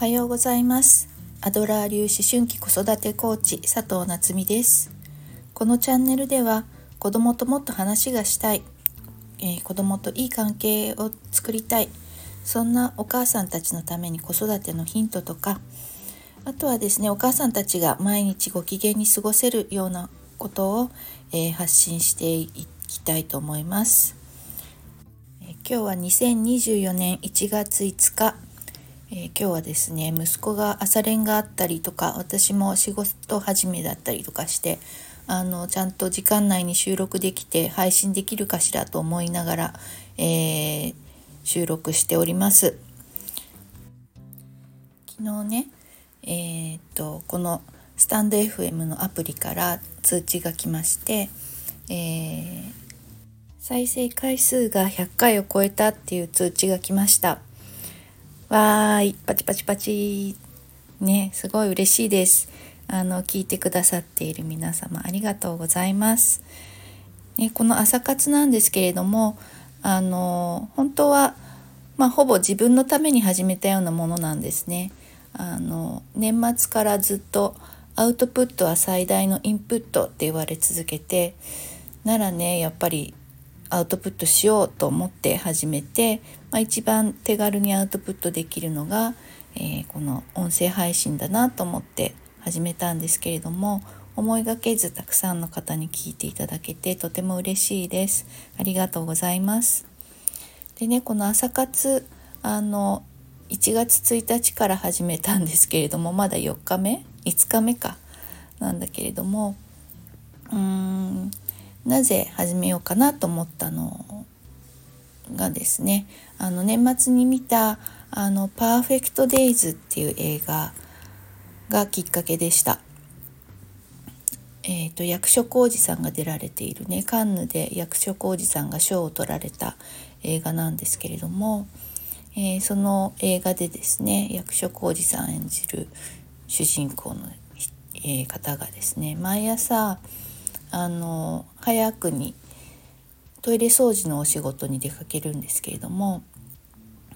はようございます。アドラー流思春期子育てコーチ佐藤夏実です。このチャンネルでは子供ともっと話がしたい、えー、子供といい関係を作りたいそんなお母さんたちのために子育てのヒントとかあとはですねお母さんたちが毎日ご機嫌に過ごせるようなことを、えー、発信していきたいと思います、え、今日は2024年1月5日え、今日はですね息子が朝練があったりとか私も仕事始めだったりとかしてあのちゃんと時間内に収録できて配信できるかしらと思いながら、えー、収録しております。昨日ねえー、っとこのスタンド FM のアプリから通知が来まして、えー、再生回数が100回を超えたっていう通知が来ました。わーい、パチパチパチ。ね、すごい嬉しいです。あの、聞いてくださっている皆様、ありがとうございます。ね、この朝活なんですけれども、あの、本当は、まあ、ほぼ自分のために始めたようなものなんですね。あの、年末からずっと、アウトプットは最大のインプットって言われ続けて、ならね、やっぱりアウトプットしようと思って始めて、まあ、一番手軽にアウトプットできるのが、えー、この音声配信だなと思って始めたんですけれども思いがけずたくさんの方に聞いていただけてとても嬉しいです。ありがとうございます。でねこの朝活あの1月1日から始めたんですけれどもまだ4日目？5日目かなんだけれどもうーんなぜ始めようかなと思ったのがですねあの年末に見た「あのパーフェクト・デイズ」っていう映画がきっかけでした。えーと、役所広司さんが出られているねカンヌで役所広司さんが賞を取られた映画なんですけれども、えー、その映画でですね役所広司さん演じる主人公の、えー、方がですね毎朝あの早くにトイレ掃除のお仕事に出かけるんですけれども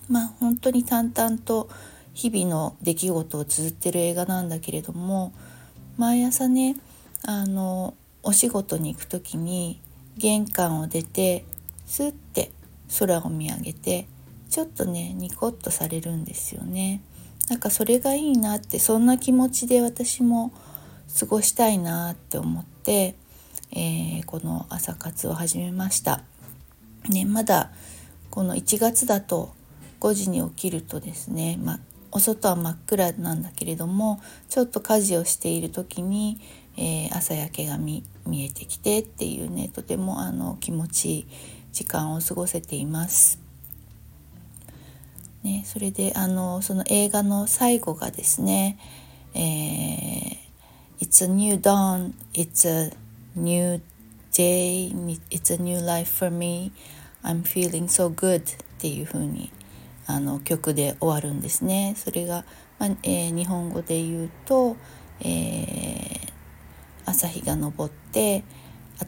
まあ本当に淡々と日々の出来事を綴ってる映画なんだけれども毎朝ねあのお仕事に行く時に玄関を出てスッて空を見上げてちょっとねニコッとされるんですよね。なんかそれがいいなってそんな気持ちで私も過ごしたいなって思ってえー、この朝活を始めました。ね、まだこの1月だと5時に起きるとですね、まお外は真っ暗なんだけれどもちょっと家事をしている時に、えー、朝焼けが見えてきてっていうねとてもあの気持ちいい時間を過ごせています。ね、それであのその映画の最後がですね「えー、It's a new dawn It's a new day it's a new life for me. I'm feeling so good っていう風にあに曲で終わるんですね。それが、まあ、えー、日本語で言うと、えー、朝日が昇って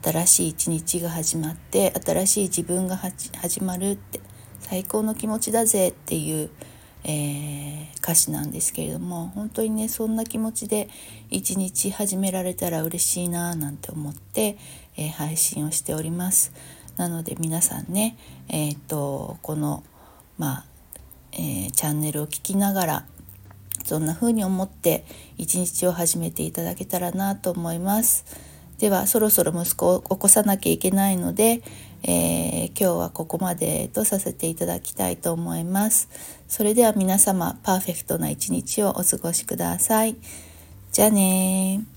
新しい一日が始まって新しい自分が始まるって最高の気持ちだぜっていうえー、歌詞なんですけれども本当にねそんな気持ちで一日始められたら嬉しいななんて思って、えー、配信をしております。なので皆さんね、えーと、この、まあえ、チャンネルを聞きながらそんな風に思って一日を始めていただけたらなと思います。ではそろそろ息子を起こさなきゃいけないので、えー、今日はここまでとさせていただきたいと思います。それでは皆様パーフェクトな一日をお過ごしください。じゃあね